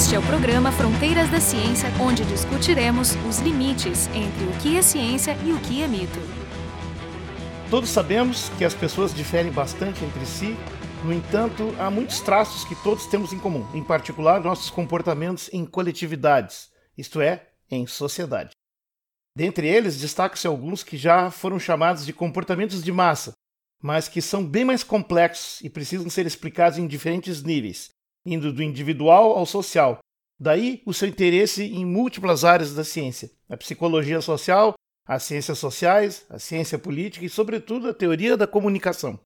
Este é o programa Fronteiras da Ciência, onde discutiremos os limites entre o que é ciência e o que é mito. Todos sabemos que as pessoas diferem bastante entre si, no entanto, há muitos traços que todos temos em comum, em particular nossos comportamentos em coletividades, isto é, em sociedade. Dentre eles, destacam-se alguns que já foram chamados de comportamentos de massa, mas que são bem mais complexos e precisam ser explicados em diferentes níveis, indo do individual ao social. Daí o seu interesse em múltiplas áreas da ciência: a psicologia social, as ciências sociais, a ciência política e, sobretudo, a teoria da comunicação.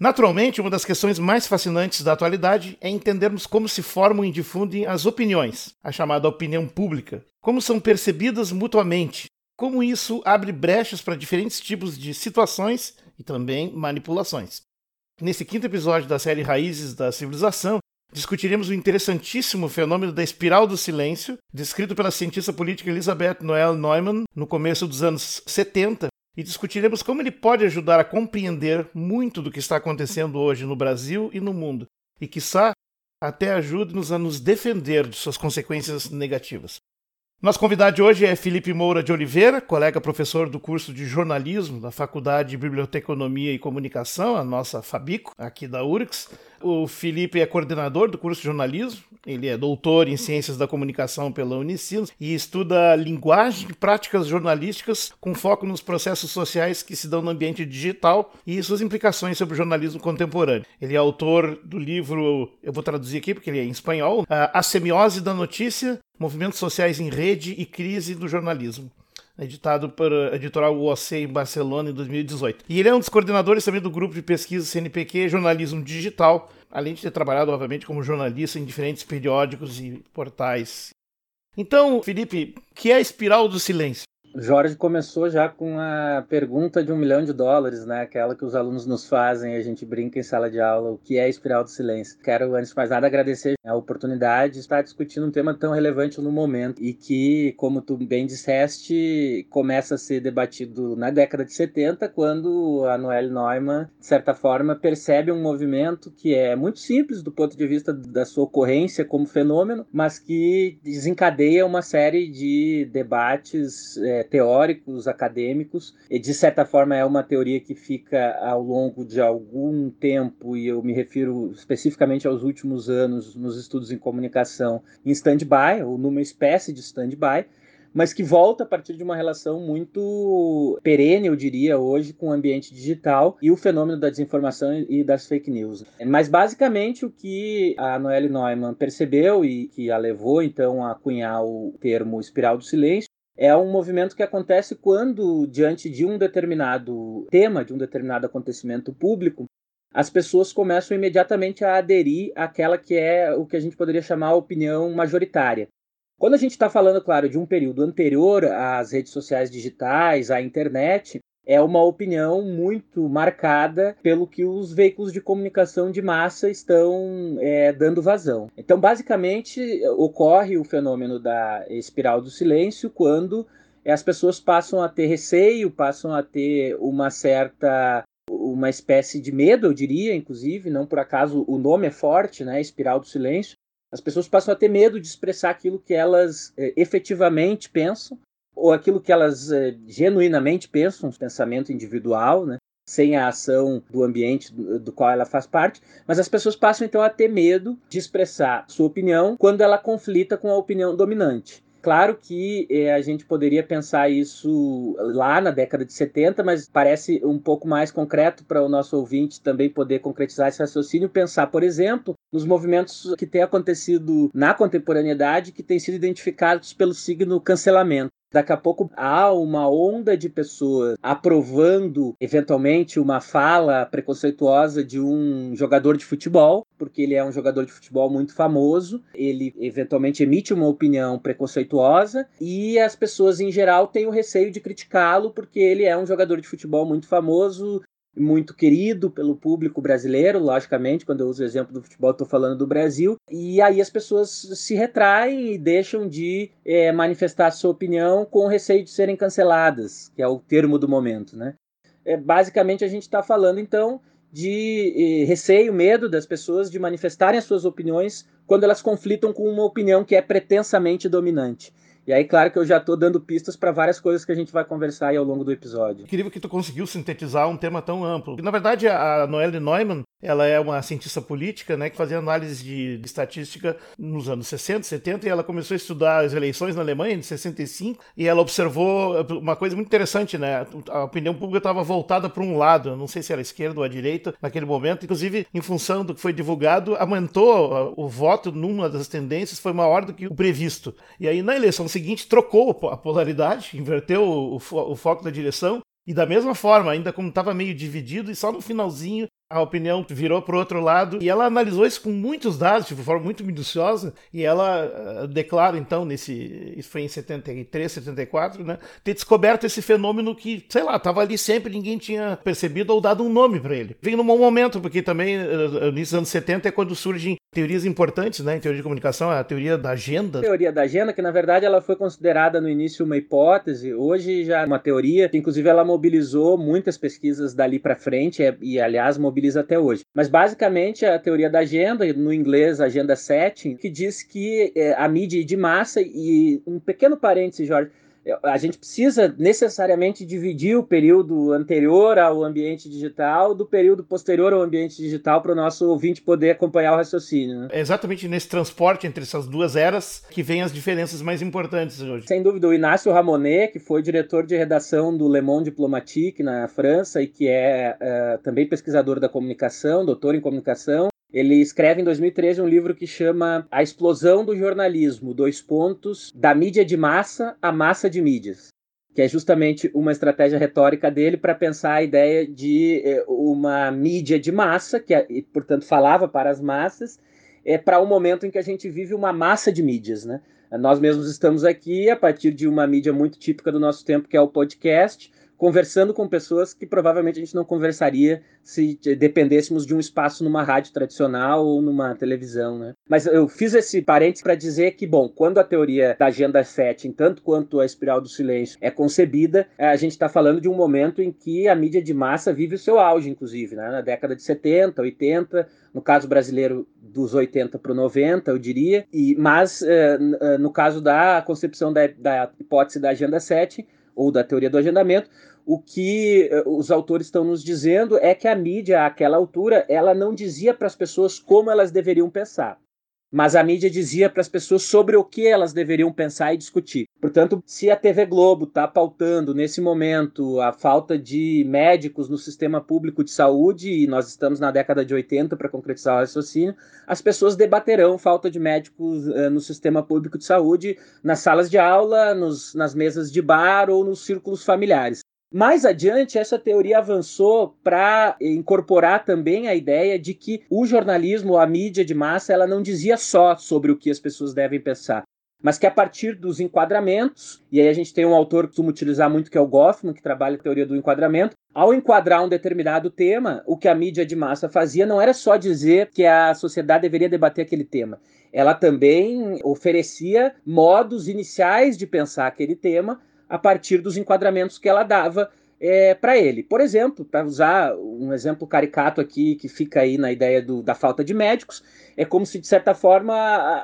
Naturalmente, uma das questões mais fascinantes da atualidade é entendermos como se formam e difundem as opiniões, a chamada opinião pública, como são percebidas mutuamente, como isso abre brechas para diferentes tipos de situações e também manipulações. Nesse quinto episódio da série Raízes da Civilização, discutiremos o interessantíssimo fenômeno da espiral do silêncio, descrito pela cientista política Elizabeth Noel Neumann no começo dos anos 70, e discutiremos como ele pode ajudar a compreender muito do que está acontecendo hoje no Brasil e no mundo, e, quiçá, até ajude-nos a nos defender de suas consequências negativas. Nosso convidado de hoje é Felipe Moura de Oliveira, colega professor do curso de jornalismo da Faculdade de Biblioteconomia e Comunicação, a nossa Fabico, aqui da URGS. O Felipe é coordenador do curso de jornalismo, ele é doutor em ciências da comunicação pela Unicinos e estuda linguagem e práticas jornalísticas com foco nos processos sociais que se dão no ambiente digital e suas implicações sobre o jornalismo contemporâneo. Ele é autor do livro, eu vou traduzir aqui porque ele é em espanhol, A Semiose da Notícia, Movimentos Sociais em Rede e Crise do Jornalismo editado pela editorial UOC em Barcelona em 2018. E ele é um dos coordenadores também do grupo de pesquisa CNPq Jornalismo Digital, além de ter trabalhado, obviamente, como jornalista em diferentes periódicos e portais. Então, Felipe, que é a espiral do silêncio? Jorge começou já com a pergunta de um milhão de dólares, né? Aquela que os alunos nos fazem, a gente brinca em sala de aula, o que é espiral do silêncio. Quero, antes de mais nada, agradecer a oportunidade de estar discutindo um tema tão relevante no momento e que, como tu bem disseste, começa a ser debatido na década de 70, quando a Noelle Neumann, de certa forma, percebe um movimento que é muito simples do ponto de vista da sua ocorrência como fenômeno, mas que desencadeia uma série de debates. É, teóricos, acadêmicos, e de certa forma é uma teoria que fica ao longo de algum tempo, e eu me refiro especificamente aos últimos anos nos estudos em comunicação, em stand-by, ou numa espécie de stand-by, mas que volta a partir de uma relação muito perene, eu diria, hoje com o ambiente digital e o fenômeno da desinformação e das fake news. Mas basicamente o que a Noelle Neumann percebeu e que a levou então a cunhar o termo espiral do silêncio é um movimento que acontece quando, diante de um determinado tema, de um determinado acontecimento público, as pessoas começam imediatamente a aderir àquela que é o que a gente poderia chamar opinião majoritária. Quando a gente está falando, claro, de um período anterior às redes sociais digitais, à internet, é uma opinião muito marcada pelo que os veículos de comunicação de massa estão é, dando vazão. Então, basicamente, ocorre o fenômeno da espiral do silêncio quando as pessoas passam a ter receio, passam a ter uma certa uma espécie de medo, eu diria, inclusive, não por acaso o nome é forte, né, espiral do silêncio. As pessoas passam a ter medo de expressar aquilo que elas é, efetivamente pensam ou aquilo que elas é, genuinamente pensam, um pensamento individual, né? sem a ação do ambiente do, qual ela faz parte, mas as pessoas passam então a ter medo de expressar sua opinião quando ela conflita com a opinião dominante. Claro que eh, a gente poderia pensar isso lá na década de 70, mas parece um pouco mais concreto para o nosso ouvinte também poder concretizar esse raciocínio, pensar, por exemplo, nos movimentos que têm acontecido na contemporaneidade que têm sido identificados pelo signo cancelamento. Daqui a pouco há uma onda de pessoas aprovando, eventualmente, uma fala preconceituosa de um jogador de futebol, porque ele é um jogador de futebol muito famoso, ele eventualmente emite uma opinião preconceituosa e as pessoas em geral têm o receio de criticá-lo porque ele é um jogador de futebol muito famoso, muito querido pelo público brasileiro, logicamente, quando eu uso o exemplo do futebol, estou falando do Brasil, e aí as pessoas se retraem e deixam de é, manifestar sua opinião com receio de serem canceladas, que é o termo do momento, né? É, basicamente, a gente está falando, então, de receio, medo das pessoas de manifestarem as suas opiniões quando elas conflitam com uma opinião que é pretensamente dominante. E aí, claro que eu já estou dando pistas para várias coisas que a gente vai conversar aí ao longo do episódio. Incrível que tu conseguiu sintetizar um tema tão amplo. Na verdade, a Noelle Neumann, ela é uma cientista política, né, que fazia análise de, de, estatística nos anos 60, 70, e ela começou a estudar as eleições na Alemanha em 65, e ela observou uma coisa muito interessante, né? A opinião pública estava voltada para um lado, não sei se era a esquerda ou a direita naquele momento, inclusive em função do que foi divulgado, aumentou o voto numa das tendências, foi maior do que o previsto. E aí na eleição seguinte trocou a polaridade, inverteu o, o, o foco da direção e da mesma forma, ainda como estava meio dividido, e só no finalzinho a opinião virou para o outro lado e ela analisou isso com muitos dados, de forma muito minuciosa, e ela uh, declara então nesse, isso foi em 73, 74, né, ter descoberto esse fenômeno que, sei lá, estava ali sempre, ninguém tinha percebido ou dado um nome para ele. Vem num bom momento, porque também uh, nos anos 70 é quando surgem teorias importantes, né, em teoria de comunicação, a teoria da agenda. A teoria da agenda, que na verdade ela foi considerada no início uma hipótese, hoje já é uma teoria, que inclusive ela mobilizou muitas pesquisas dali para frente e, e aliás mobilizou mobiliza até hoje. Mas basicamente a teoria da agenda, no inglês agenda setting, que diz que é, a mídia de massa, e um pequeno parêntese, Jorge, a gente precisa necessariamente dividir o período anterior ao ambiente digital do período posterior ao ambiente digital para o nosso ouvinte poder acompanhar o raciocínio. Né? É exatamente nesse transporte entre essas duas eras que vem as diferenças mais importantes hoje. Sem dúvida, o Inácio Ramonet, que foi diretor de redação do Le Monde Diplomatique na França e que é uh, também pesquisador da comunicação, doutor em comunicação, ele escreve em 2013 um livro que chama A Explosão do Jornalismo, dois pontos, da mídia de massa à massa de mídias, que é justamente uma estratégia retórica dele para pensar a ideia de eh, uma mídia de massa, que, e, portanto, falava para as massas, é, para um momento em que a gente vive uma massa de mídias, né? Nós mesmos estamos aqui a partir de uma mídia muito típica do nosso tempo, que é o podcast, conversando com pessoas que provavelmente a gente não conversaria se dependêssemos de um espaço numa rádio tradicional ou numa televisão, né? Mas eu fiz esse parênteses para dizer que, bom, quando a teoria da agenda setting, tanto quanto a espiral do silêncio, é concebida, a gente está falando de um momento em que a mídia de massa vive o seu auge, inclusive, né? na década de 70, 80, no caso brasileiro dos 80 para o 90, eu diria, e, mas eh, eh, no caso da concepção da, da hipótese da agenda 7, ou da teoria do agendamento, o que eh, os autores estão nos dizendo é que a mídia, àquela altura, ela não dizia para as pessoas como elas deveriam pensar mas a mídia dizia para as pessoas sobre o que elas deveriam pensar e discutir. Portanto, se a TV Globo está pautando nesse momento a falta de médicos no sistema público de saúde, e nós estamos na década de 80 para concretizar o raciocínio, as pessoas debaterão falta de médicos uh, no sistema público de saúde nas salas de aula, nos, nas mesas de bar ou nos círculos familiares. Mais adiante, essa teoria avançou para incorporar também a ideia de que o jornalismo, a mídia de massa, ela não dizia só sobre o que as pessoas devem pensar, mas que a partir dos enquadramentos, e aí a gente tem um autor que costuma utilizar muito, que é o Goffman, que trabalha a teoria do enquadramento, ao enquadrar um determinado tema, o que a mídia de massa fazia não era só dizer que a sociedade deveria debater aquele tema, ela também oferecia modos iniciais de pensar aquele tema a partir dos enquadramentos que ela dava é, para ele. Por exemplo, para usar um exemplo caricato aqui que fica aí na ideia do, da falta de médicos, é como se, de certa forma,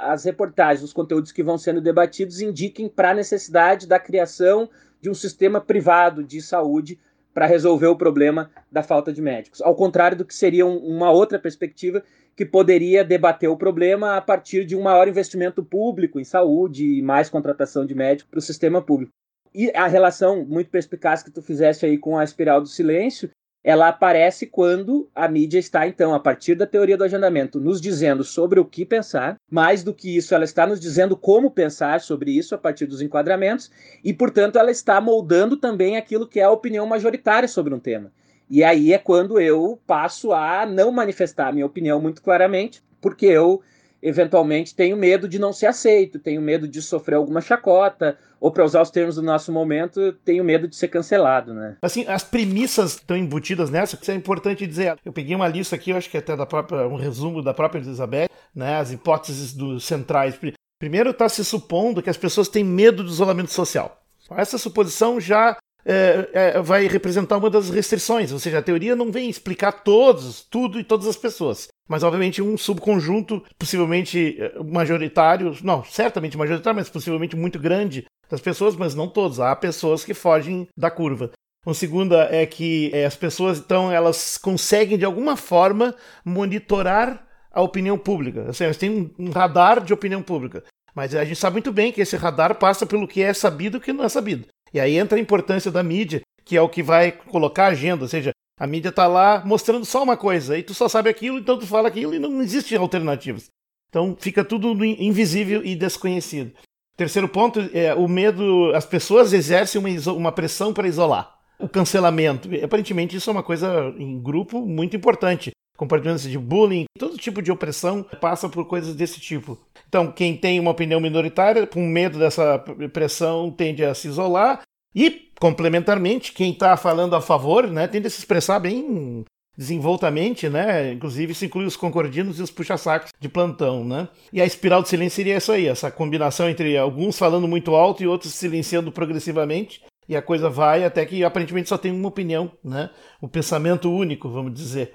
as reportagens, os conteúdos que vão sendo debatidos indiquem para a necessidade da criação de um sistema privado de saúde para resolver o problema da falta de médicos. Ao contrário do que seria um, uma outra perspectiva que poderia debater o problema a partir de um maior investimento público em saúde e mais contratação de médicos para o sistema público. E a relação muito perspicaz que tu fizeste aí com a espiral do silêncio, ela aparece quando a mídia está, então, a partir da teoria do agendamento, nos dizendo sobre o que pensar. Mais do que isso, ela está nos dizendo como pensar sobre isso a partir dos enquadramentos, e, portanto, ela está moldando também aquilo que é a opinião majoritária sobre um tema. E aí é quando eu passo a não manifestar a minha opinião muito claramente, porque eu eventualmente tenho medo de não ser aceito, tenho medo de sofrer alguma chacota, ou para usar os termos do nosso momento, tenho medo de ser cancelado, né? Assim, as premissas estão embutidas nessa, que é importante dizer. Eu peguei uma lista aqui, eu acho que até da própria, um resumo da própria Elizabeth, né, as hipóteses dos centrais. Primeiro está se supondo que as pessoas têm medo do isolamento social. Essa suposição já é, é, vai representar uma das restrições, ou seja, a teoria não vem explicar todos, tudo e todas as pessoas. Mas, obviamente, um subconjunto, possivelmente é, majoritário, não, certamente majoritário, mas possivelmente muito grande das pessoas, mas não todos. Há pessoas que fogem da curva. Uma segunda é que é, as pessoas, então, elas conseguem de alguma forma monitorar a opinião pública. Assim, elas têm um radar de opinião pública. Mas a gente sabe muito bem que esse radar passa pelo que é sabido e o que não é sabido. E aí entra a importância da mídia, que é o que vai colocar a agenda, ou seja, a mídia está lá mostrando só uma coisa, e tu só sabe aquilo, então tu fala aquilo e não existem alternativas. Então fica tudo invisível e desconhecido. Terceiro ponto é o medo, as pessoas exercem uma, uma pressão para isolar o cancelamento. Aparentemente, isso é uma coisa em grupo muito importante. Comportamentos de bullying, todo tipo de opressão passa por coisas desse tipo. Então, quem tem uma opinião minoritária, com medo dessa pressão, tende a se isolar. E, complementarmente, quem está falando a favor, né, tende a se expressar bem desenvoltamente, né? Inclusive, isso inclui os concordinos e os puxa-sacos de plantão, né? E a espiral de silêncio seria isso aí, essa combinação entre alguns falando muito alto e outros silenciando progressivamente, e a coisa vai até que aparentemente só tem uma opinião, né? O pensamento único, vamos dizer.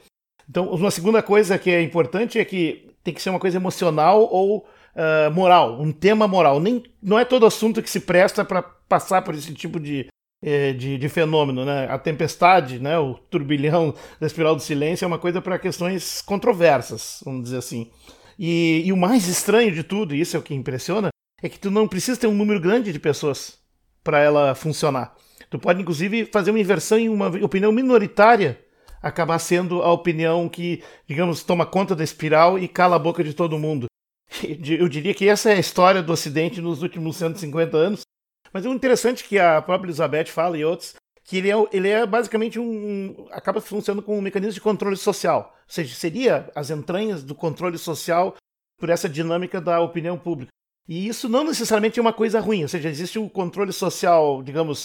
Então, uma segunda coisa que é importante é que tem que ser uma coisa emocional ou uh, moral, um tema moral. Nem, não é todo assunto que se presta para passar por esse tipo de, eh, de, de, fenômeno, né? A tempestade, né? O turbilhão da espiral do silêncio é uma coisa para questões controversas, vamos dizer assim. E, e o mais estranho de tudo, e isso é o que impressiona, é que tu não precisa ter um número grande de pessoas para ela funcionar. Tu pode, inclusive, fazer uma inversão em uma opinião minoritária acabar sendo a opinião que, digamos, toma conta da espiral e cala a boca de todo mundo. Eu diria que essa é a história do Ocidente nos últimos 150 anos. Mas o interessante que a própria Elizabeth fala e outros, que ele é, ele é basicamente um. acaba funcionando como um mecanismo de controle social. Ou seja, seria as entranhas do controle social por essa dinâmica da opinião pública. E isso não necessariamente é uma coisa ruim, ou seja, existe um controle social, digamos,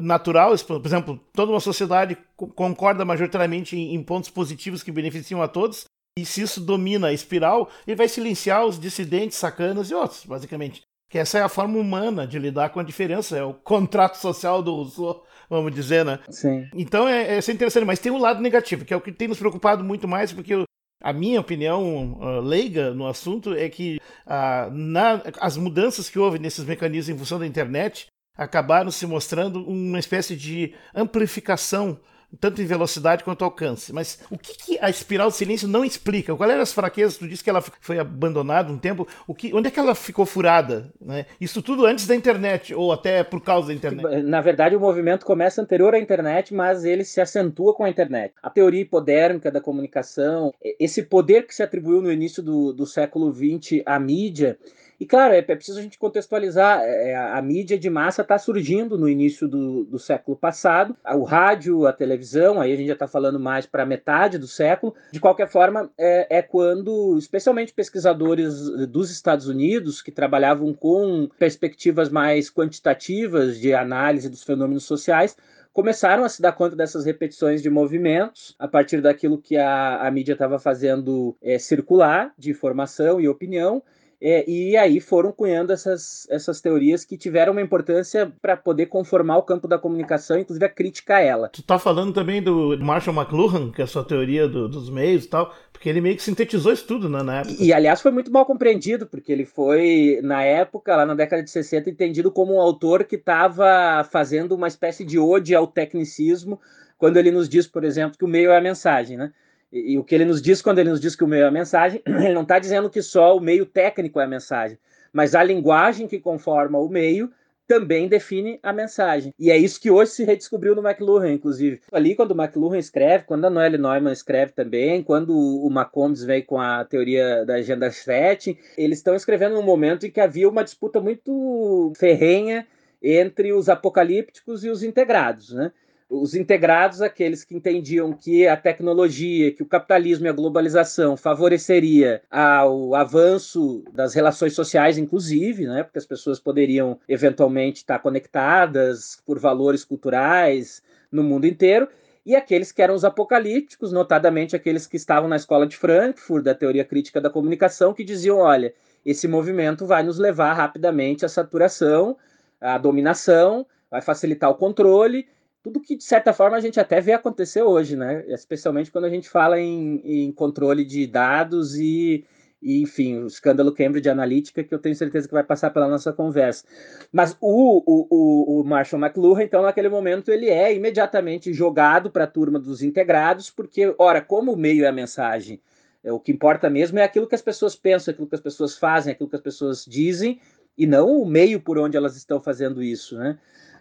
natural. Por exemplo, toda uma sociedade concorda majoritariamente em pontos positivos que beneficiam a todos. E se isso domina a espiral, ele vai silenciar os dissidentes, sacanas e outros, basicamente. Que essa é a forma humana de lidar com a diferença, é o contrato social do Rousseau, vamos dizer, né? Sim. Então é, é interessante, mas tem um lado negativo, que é o que tem nos preocupado muito mais, porque a minha opinião uh, leiga no assunto é que uh, na, as mudanças que houve nesses mecanismos em função da internet acabaram se mostrando uma espécie de amplificação tanto em velocidade quanto alcance. Mas o que, que, a espiral de silêncio não explica? Qual eram as fraquezas? Tu disse que ela foi abandonada um tempo. O que, onde é que ela ficou furada? Né? Isso tudo antes da internet, ou até por causa da internet? Na verdade, o movimento começa anterior à internet, mas ele se acentua com a internet. A teoria hipodérmica da comunicação, esse poder que se atribuiu no início do, do século XX à mídia, e, claro, é, é preciso a gente contextualizar. É, a, a mídia de massa está surgindo no início do, do século passado. O rádio, a televisão, aí a gente já está falando mais para metade do século. De qualquer forma, é, é quando, especialmente pesquisadores dos Estados Unidos, que trabalhavam com perspectivas mais quantitativas de análise dos fenômenos sociais, começaram a se dar conta dessas repetições de movimentos a partir daquilo que a, a mídia estava fazendo é, circular de informação e opinião é, e aí foram cunhando essas, essas teorias que tiveram uma importância para poder conformar o campo da comunicação, inclusive a crítica a ela. Tu tá falando também do Marshall McLuhan, que é a sua teoria do, dos meios e tal, porque ele meio que sintetizou isso tudo né, na época. E, e, aliás, foi muito mal compreendido, porque ele foi, na época, lá na década de 60, entendido como um autor que estava fazendo uma espécie de ode ao tecnicismo, quando ele nos diz, por exemplo, que o meio é a mensagem, né? E, e, o que ele nos diz quando ele nos diz que o meio é a mensagem, ele não está dizendo que só o meio técnico é a mensagem, mas a linguagem que conforma o meio também define a mensagem. E é isso que hoje se redescobriu no McLuhan, inclusive. Ali, quando o McLuhan escreve, quando a Noelle Neumann escreve também, quando o McCombs vem com a teoria da agenda setting, eles estão escrevendo num momento em que havia uma disputa muito ferrenha entre os apocalípticos e os integrados, né? Os integrados, aqueles que entendiam que a tecnologia, que o capitalismo e a globalização favoreceria ao avanço das relações sociais, inclusive, né, porque as pessoas poderiam eventualmente estar conectadas por valores culturais no mundo inteiro, e aqueles que eram os apocalípticos, notadamente aqueles que estavam na escola de Frankfurt, da teoria crítica da comunicação, que diziam: olha, esse movimento vai nos levar rapidamente à saturação, à dominação, vai facilitar o controle tudo que de certa forma a gente até vê acontecer hoje, né? Especialmente quando a gente fala em, em controle de dados e, e, enfim, o escândalo Cambridge Analytica, que eu tenho certeza que vai passar pela nossa conversa. Mas o, o, o, Marshall McLuhan, então, naquele momento, ele é imediatamente jogado para a turma dos integrados, porque, ora, como o meio é a mensagem, é, o que importa mesmo é aquilo que as pessoas pensam, aquilo que as pessoas fazem, aquilo que as pessoas dizem, e não o meio por onde elas estão fazendo isso, né?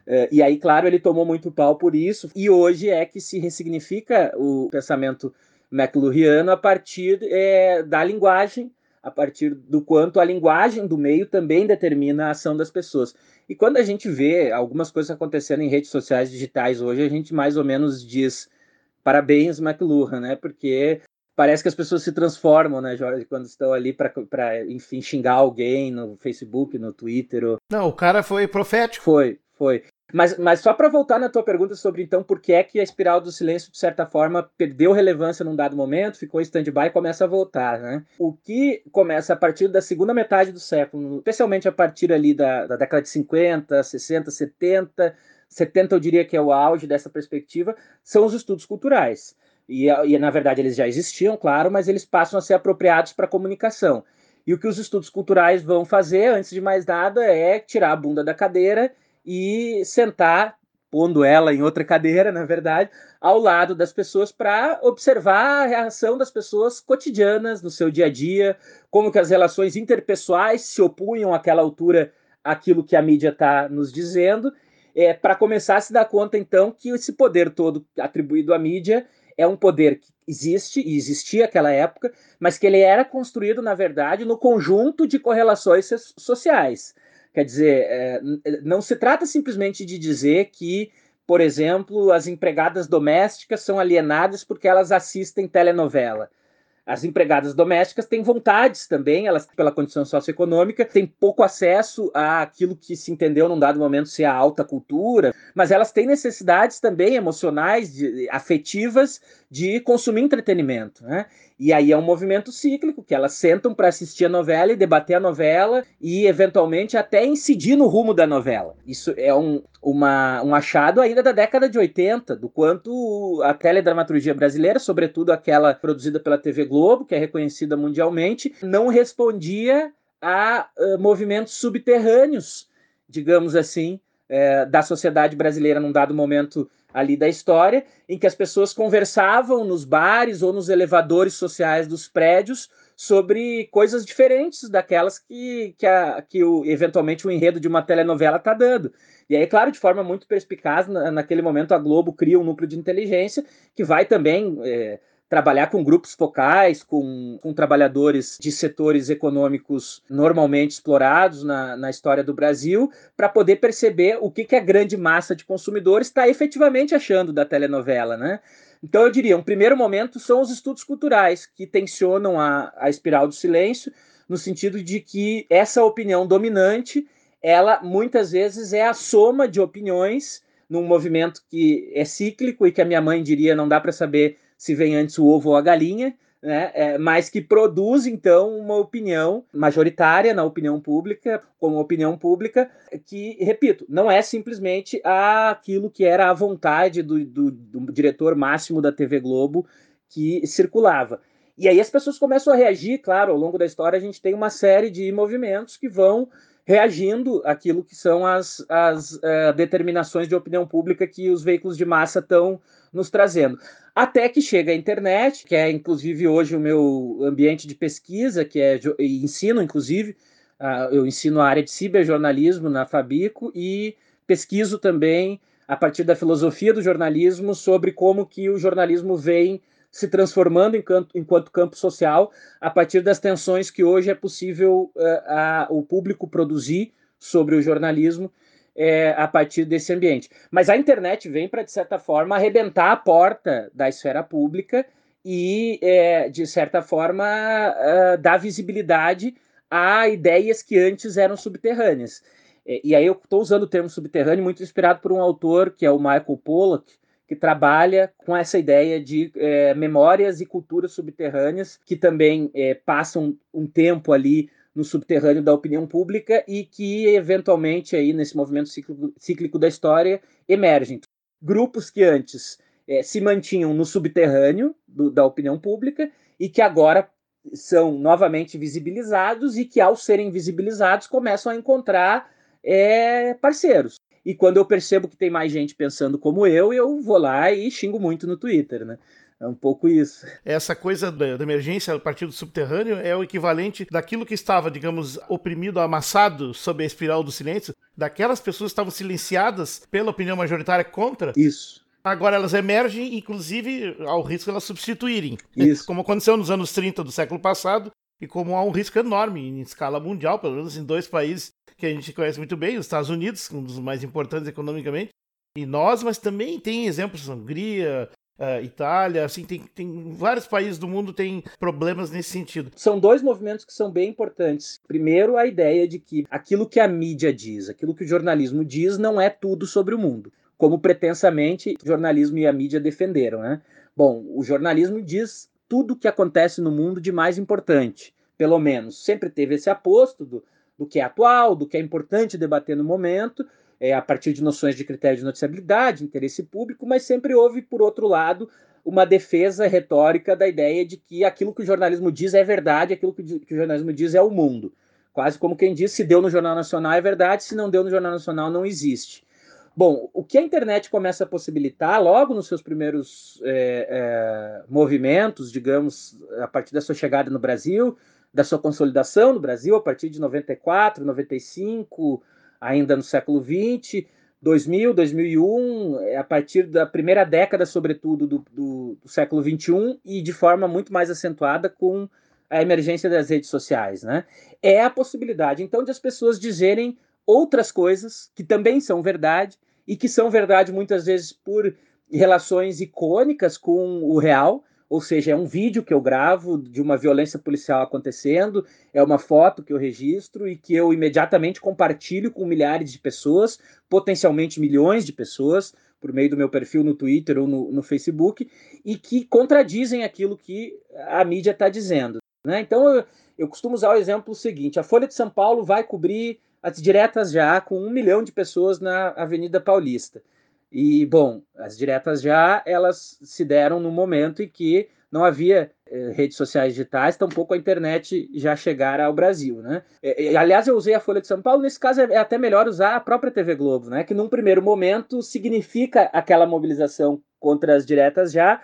É, e aí, claro, ele tomou muito pau por isso, e hoje é que se ressignifica o pensamento McLuhaniano a partir é, da linguagem, a partir do quanto a linguagem do meio também determina a ação das pessoas. E quando a gente vê algumas coisas acontecendo em redes sociais digitais hoje, a gente mais ou menos diz parabéns, McLuhan, né? Porque parece que as pessoas se transformam, né, Jorge, quando estão ali para, enfim, xingar alguém no Facebook, no Twitter. Ou... Não, o cara foi profético. Foi, foi. Mas, mas só para voltar na tua pergunta sobre então por que é que a espiral do silêncio, de certa forma, perdeu relevância num dado momento, ficou stand-by e começa a voltar. Né? O que começa a partir da segunda metade do século, especialmente a partir ali da, da década de 50, 60, 70, 70 eu diria que é o auge dessa perspectiva, são os estudos culturais. E, e na verdade eles já existiam, claro, mas eles passam a ser apropriados para a comunicação. E o que os estudos culturais vão fazer, antes de mais nada, é tirar a bunda da cadeira e sentar, pondo ela em outra cadeira, na verdade, ao lado das pessoas para observar a reação das pessoas cotidianas no seu dia a dia, como que as relações interpessoais se opunham àquela altura àquilo que a mídia está nos dizendo, é, para começar a se dar conta, então, que esse poder todo atribuído à mídia é um poder que existe e existia naquela época, mas que ele era construído, na verdade, no conjunto de correlações sociais. Quer dizer, é, não se trata simplesmente de dizer que, por exemplo, as empregadas domésticas são alienadas porque elas assistem telenovela. As empregadas domésticas têm vontades também, elas, pela condição socioeconômica, têm pouco acesso àquilo que se entendeu num dado momento ser a alta cultura, mas elas têm necessidades também emocionais, de, afetivas, de consumir entretenimento. Né? E aí é um movimento cíclico, que elas sentam para assistir a novela e debater a novela e, eventualmente, até incidir no rumo da novela. Isso é um, uma, um achado ainda da década de 80, do quanto a teledramaturgia brasileira, sobretudo aquela produzida pela TV Globo, que é reconhecida mundialmente, não respondia a uh, movimentos subterrâneos, digamos assim, é, da sociedade brasileira num dado momento ali da história, em que as pessoas conversavam nos bares ou nos elevadores sociais dos prédios sobre coisas diferentes daquelas que, que, a, que o, eventualmente o enredo de uma telenovela está dando. E aí, claro, de forma muito perspicaz, na, naquele momento a Globo cria um núcleo de inteligência que vai também é, trabalhar com grupos focais, com, com trabalhadores de setores econômicos normalmente explorados na, na história do Brasil, para poder perceber o que, que a grande massa de consumidores está efetivamente achando da telenovela, né? Então, eu diria, um primeiro momento são os estudos culturais, que tensionam a, a espiral do silêncio, no sentido de que essa opinião dominante, ela muitas vezes é a soma de opiniões num movimento que é cíclico e que a minha mãe diria não dá para saber se vem antes o ovo ou a galinha, né? É, mas que produz então uma opinião majoritária na opinião pública, como opinião pública, que, repito, não é simplesmente aquilo que era a vontade do, do, do diretor máximo da TV Globo que circulava. E aí as pessoas começam a reagir, claro, ao longo da história a gente tem uma série de movimentos que vão reagindo àquilo que são as, as uh, determinações de opinião pública que os veículos de massa estão nos trazendo. Até que chega a internet, que é inclusive hoje o meu ambiente de pesquisa, que é ensino, inclusive, uh, eu ensino a área de ciberjornalismo na Fabico e pesquiso também a partir da filosofia do jornalismo sobre como que o jornalismo vem se transformando enquanto, enquanto campo social a partir das tensões que hoje é possível uh, a, o público produzir sobre o jornalismo é, a partir desse ambiente. Mas a internet vem para, de certa forma, arrebentar a porta da esfera pública e, é, de certa forma, uh, dar visibilidade a ideias que antes eram subterrâneas. E, e aí eu estou usando o termo subterrâneo muito inspirado por um autor que é o Michael Pollock, que trabalha com essa ideia de é, memórias e culturas subterrâneas que também é, passam um tempo ali no subterrâneo da opinião pública e que, eventualmente, aí nesse movimento cíclico, cíclico da história, emergem. grupos que antes é, se mantinham no subterrâneo do, da opinião pública e que agora são novamente visibilizados e que, ao serem visibilizados, começam a encontrar é, parceiros. E quando eu percebo que tem mais gente pensando como eu, eu vou lá e xingo muito no Twitter, né? É um pouco isso. Essa coisa da, emergência a partir do subterrâneo é o equivalente daquilo que estava, digamos, oprimido, amassado sob a espiral do silêncio, daquelas pessoas que estavam silenciadas pela opinião majoritária contra. Isso. Agora elas emergem, inclusive, ao risco de elas substituírem. Isso. Como aconteceu nos anos 30 do século passado, e como há um risco enorme em escala mundial, pelo menos em dois países que a gente conhece muito bem, os Estados Unidos, um dos mais importantes economicamente, e nós, mas também tem exemplos, Hungria, uh, Itália, assim, tem, tem vários países do mundo têm problemas nesse sentido. São dois movimentos que são bem importantes. Primeiro, a ideia de que aquilo que a mídia diz, aquilo que o jornalismo diz, não é tudo sobre o mundo, como pretensamente o jornalismo e a mídia defenderam, né? Bom, o jornalismo diz tudo o que acontece no mundo de mais importante, pelo menos. Sempre teve esse aposto do, do que é atual, do que é importante debater no momento, é, a partir de noções de critério de noticiabilidade, interesse público, mas sempre houve, por outro lado, uma defesa retórica da ideia de que aquilo que o jornalismo diz é verdade, aquilo que, que o jornalismo diz é o mundo. Quase como quem diz, se deu no Jornal Nacional é verdade, se não deu no Jornal Nacional não existe. Bom, o que a internet começa a possibilitar, logo nos seus primeiros é, é, movimentos, digamos, a partir da sua chegada no Brasil, da sua consolidação no Brasil, a partir de 94, 95, ainda no século XX, 2000, 2001, a partir da primeira década, sobretudo, do, do, do século XXI, e de forma muito mais acentuada com a emergência das redes sociais. Né? É a possibilidade, então, de as pessoas dizerem outras coisas que também são verdade e que são verdade muitas vezes por relações icônicas com o real, ou seja, é um vídeo que eu gravo de uma violência policial acontecendo, é uma foto que eu registro e que eu imediatamente compartilho com milhares de pessoas, potencialmente milhões de pessoas, por meio do meu perfil no Twitter ou no, no Facebook, e que contradizem aquilo que a mídia está dizendo. Né? Então, eu, eu costumo usar o exemplo seguinte: a Folha de São Paulo vai cobrir as diretas já com um milhão de pessoas na Avenida Paulista. E, bom, as diretas já elas se deram no momento em que não havia eh, redes sociais digitais, tampouco a internet já chegara ao Brasil, né? E, aliás, eu usei a Folha de São Paulo, nesse caso é, é até melhor usar a própria TV Globo, né? Que num primeiro momento significa aquela mobilização contra as diretas já,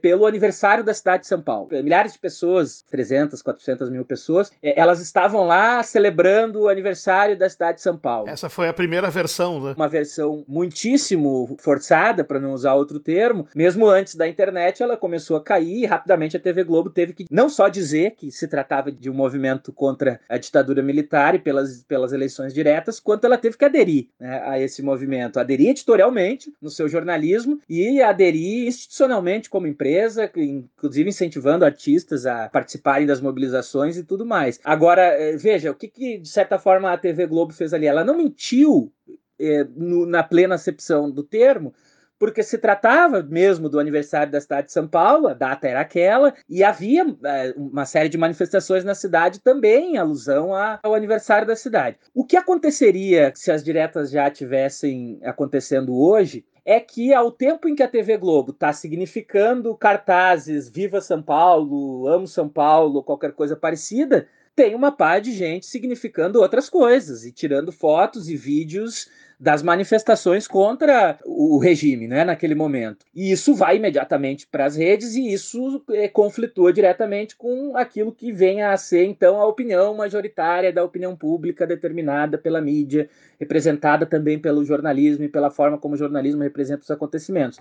pelo aniversário da cidade de São Paulo. Milhares de pessoas, 300, 400 mil pessoas, é, elas estavam lá celebrando o aniversário da cidade de São Paulo. Essa foi a primeira versão, né? Uma versão muitíssimo forçada, para não usar outro termo. Mesmo antes da internet, ela começou a cair e rapidamente a TV Globo teve que não só dizer que se tratava de um movimento contra a ditadura militar e pelas, pelas eleições diretas, quanto ela teve que aderir né, a esse movimento. Aderir editorialmente no seu jornalismo e aderir institucionalmente como empresa, inclusive incentivando artistas a participarem das mobilizações e tudo mais. Agora, eh, veja, o que, que de certa forma a TV Globo fez ali? Ela não mentiu é, no, na plena acepção do termo, porque se tratava mesmo do aniversário da cidade de São Paulo, a data era aquela, e havia é, uma série de manifestações na cidade também em alusão ao aniversário da cidade. O que aconteceria se as diretas já tivessem acontecendo hoje é que ao tempo em que a TV Globo está significando cartazes Viva São Paulo, Amo São Paulo, qualquer coisa parecida, tem uma par de gente significando outras coisas e tirando fotos e vídeos das manifestações contra o regime, né, naquele momento. E isso vai imediatamente para as redes e isso é, conflitua diretamente com aquilo que vem a ser então a opinião majoritária da opinião pública determinada pela mídia, representada também pelo jornalismo e pela forma como o jornalismo representa os acontecimentos.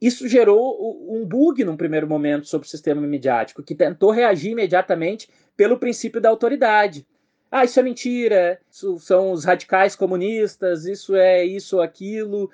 Isso gerou um bug num primeiro momento sobre o sistema midiático, que tentou reagir imediatamente pelo princípio da autoridade ah, isso é mentira, isso são os radicais comunistas, isso é isso aquilo.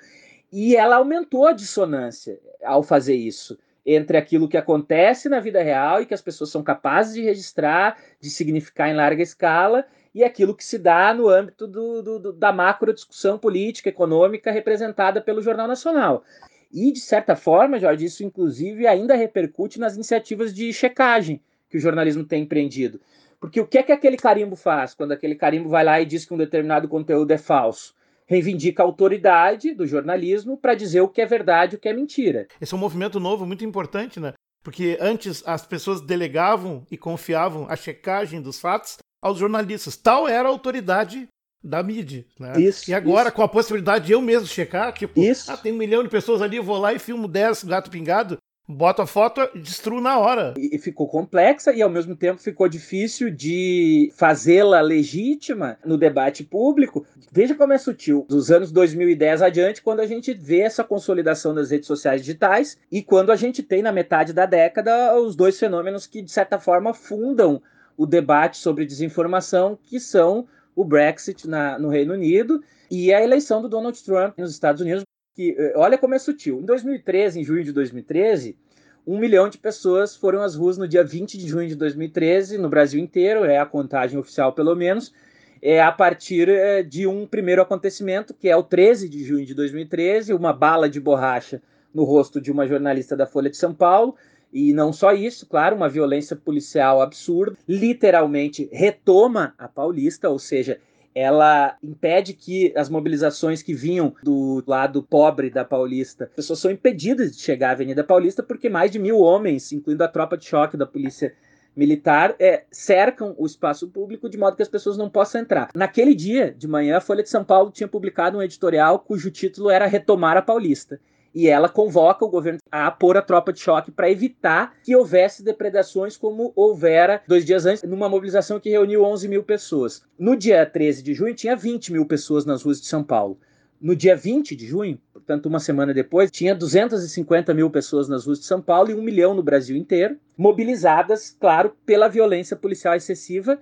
E ela aumentou a dissonância ao fazer isso entre aquilo que acontece na vida real e que as pessoas são capazes de registrar, de significar em larga escala, e aquilo que se dá no âmbito do, do, da macro discussão política, econômica representada pelo Jornal Nacional. E, de certa forma, Jorge, isso inclusive ainda repercute nas iniciativas de checagem que o jornalismo tem empreendido. Porque o que é que aquele carimbo faz quando aquele carimbo vai lá e diz que um determinado conteúdo é falso? reivindica a autoridade do jornalismo para dizer o que é verdade e o que é mentira. Esse é um movimento novo, muito importante, né? Porque antes as pessoas delegavam e confiavam a checagem dos fatos aos jornalistas. Tal era a autoridade da mídia. Né? Isso, e agora, isso. com a possibilidade de eu mesmo checar, tipo, isso. ah, tem um milhão de pessoas ali, eu vou lá e filmo 10 gato pingado, boto a foto destruo na hora. E ficou complexa e ao mesmo tempo ficou difícil de fazê-la legítima no debate público. Veja como é sutil. Dos anos 2010 adiante, quando a gente vê essa consolidação das redes sociais digitais e quando a gente tem na metade da década os dois fenômenos que de certa forma fundam o debate sobre desinformação, que são o Brexit na, no Reino Unido e a eleição do Donald Trump nos Estados Unidos. Que, eh, olha como é sutil. Em 2013, em junho de 2013, um milhão de pessoas foram às ruas no dia 20 de junho de 2013, no Brasil inteiro, é a contagem oficial pelo menos, é a partir eh, de um primeiro acontecimento, que é o 13 de junho de 2013, uma bala de borracha no rosto de uma jornalista da Folha de São Paulo, e não só isso, claro, uma violência policial absurda, literalmente retoma a Paulista, ou seja, ela impede que as mobilizações que vinham do lado pobre da Paulista, as pessoas são impedidas de chegar à Avenida Paulista porque mais de mil homens, incluindo a tropa de choque da polícia militar, é, cercam o espaço público de modo que as pessoas não possam entrar. Naquele dia de manhã, a Folha de São Paulo tinha publicado um editorial cujo título era Retomar a Paulista e ela convoca o governo a pôr a tropa de choque para evitar que houvesse depredações como houvera dois dias antes, numa mobilização que reuniu 11 mil pessoas. No dia 13 de junho, tinha 20 mil pessoas nas ruas de São Paulo. No dia 20 de junho, portanto, uma semana depois, tinha 250 mil pessoas nas ruas de São Paulo e um milhão no Brasil inteiro, mobilizadas, claro, pela violência policial excessiva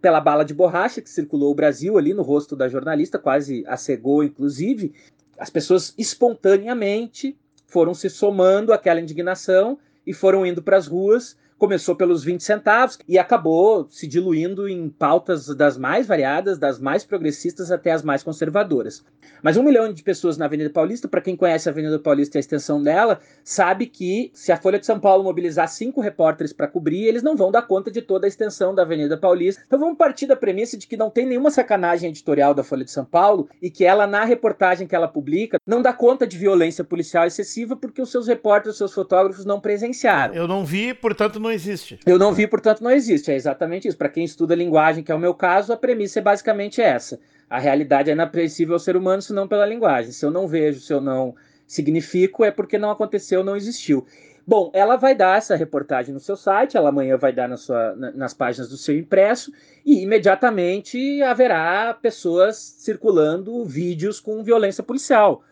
pela bala de borracha que circulou o Brasil ali no rosto da jornalista, quase a cegou, inclusive, as pessoas espontaneamente foram se somando àquela indignação e foram indo para as ruas começou pelos 20 centavos e acabou se diluindo em pautas das mais variadas, das mais progressistas até as mais conservadoras. Mas um milhão de pessoas na Avenida Paulista, para quem conhece a Avenida Paulista e a extensão dela, sabe que se a Folha de São Paulo mobilizar cinco repórteres para cobrir, eles não vão dar conta de toda a extensão da Avenida Paulista. Então vamos partir da premissa de que não tem nenhuma sacanagem editorial da Folha de São Paulo e que ela, na reportagem que ela publica, não dá conta de violência policial excessiva porque os seus repórteres, os seus fotógrafos não presenciaram. Eu não vi, portanto não existe. Eu não vi, portanto não existe. É exatamente isso. Para quem estuda linguagem, que é o meu caso, a premissa é basicamente essa. A realidade é inapreensível ao ser humano, senão pela linguagem. Se eu não vejo, se eu não significo, é porque não aconteceu, não existiu. Bom, ela vai dar essa reportagem no seu site, ela amanhã vai dar na sua, na, nas páginas do seu impresso, e imediatamente haverá pessoas circulando vídeos com violência policial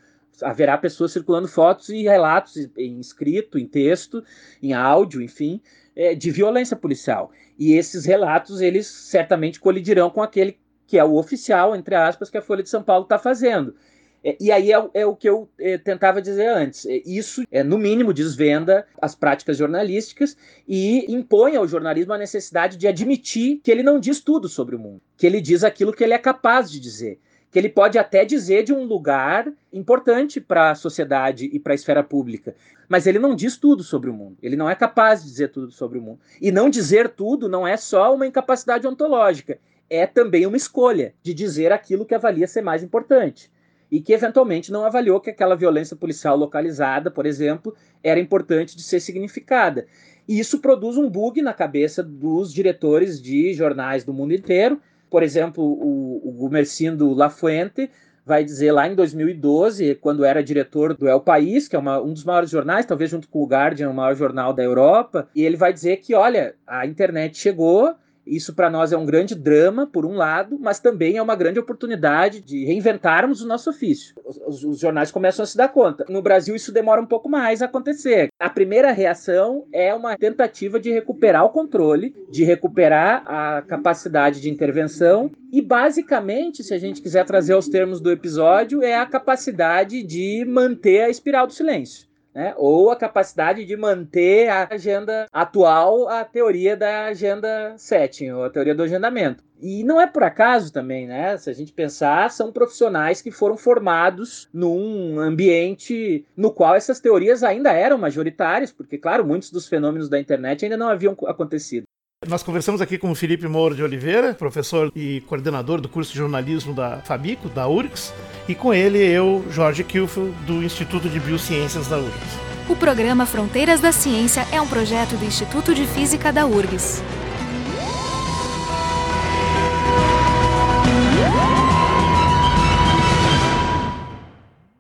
haverá pessoas circulando fotos e relatos em escrito, em texto, em áudio, enfim, é, de violência policial. E esses relatos, eles certamente colidirão com aquele que é o oficial, entre aspas, que a Folha de São Paulo está fazendo. É, e aí é, é, o que eu é, tentava dizer antes. É, isso, é, no mínimo, desvenda as práticas jornalísticas e impõe ao jornalismo a necessidade de admitir que ele não diz tudo sobre o mundo, que ele diz aquilo que ele é capaz de dizer que ele pode até dizer de um lugar importante para a sociedade e para a esfera pública, mas ele não diz tudo sobre o mundo. Ele não é capaz de dizer tudo sobre o mundo. E não dizer tudo não é só uma incapacidade ontológica, é também uma escolha de dizer aquilo que avalia ser mais importante. E que eventualmente não avaliou que aquela violência policial localizada, por exemplo, era importante de ser significada. E isso produz um bug na cabeça dos diretores de jornais do mundo inteiro, por exemplo, o, o Gumercindo Lafuente vai dizer lá em 2012, quando era diretor do El País, que é uma, um dos maiores jornais, talvez junto com o Guardian, o maior jornal da Europa, e ele vai dizer que, olha, a internet chegou, isso para nós é um grande drama, por um lado, mas também é uma grande oportunidade de reinventarmos o nosso ofício. Os, os, jornais começam a se dar conta. No Brasil, isso demora um pouco mais a acontecer. A primeira reação é uma tentativa de recuperar o controle, de recuperar a capacidade de intervenção e, basicamente, se a gente quiser trazer os termos do episódio, é a capacidade de manter a espiral do silêncio né? ou a capacidade de manter a agenda atual, a teoria da agenda setting, ou a teoria do agendamento. E não é por acaso também, né? Se a gente pensar, são profissionais que foram formados num ambiente no qual essas teorias ainda eram majoritárias, porque, claro, muitos dos fenômenos da internet ainda não haviam acontecido. Nós conversamos aqui com o Felipe Moura de Oliveira, professor e coordenador do curso de jornalismo da Fabico, da URGS, e com ele eu, Jorge Kilfel, do Instituto de Biociências da URGS. O programa Fronteiras da Ciência é um projeto do Instituto de Física da URGS.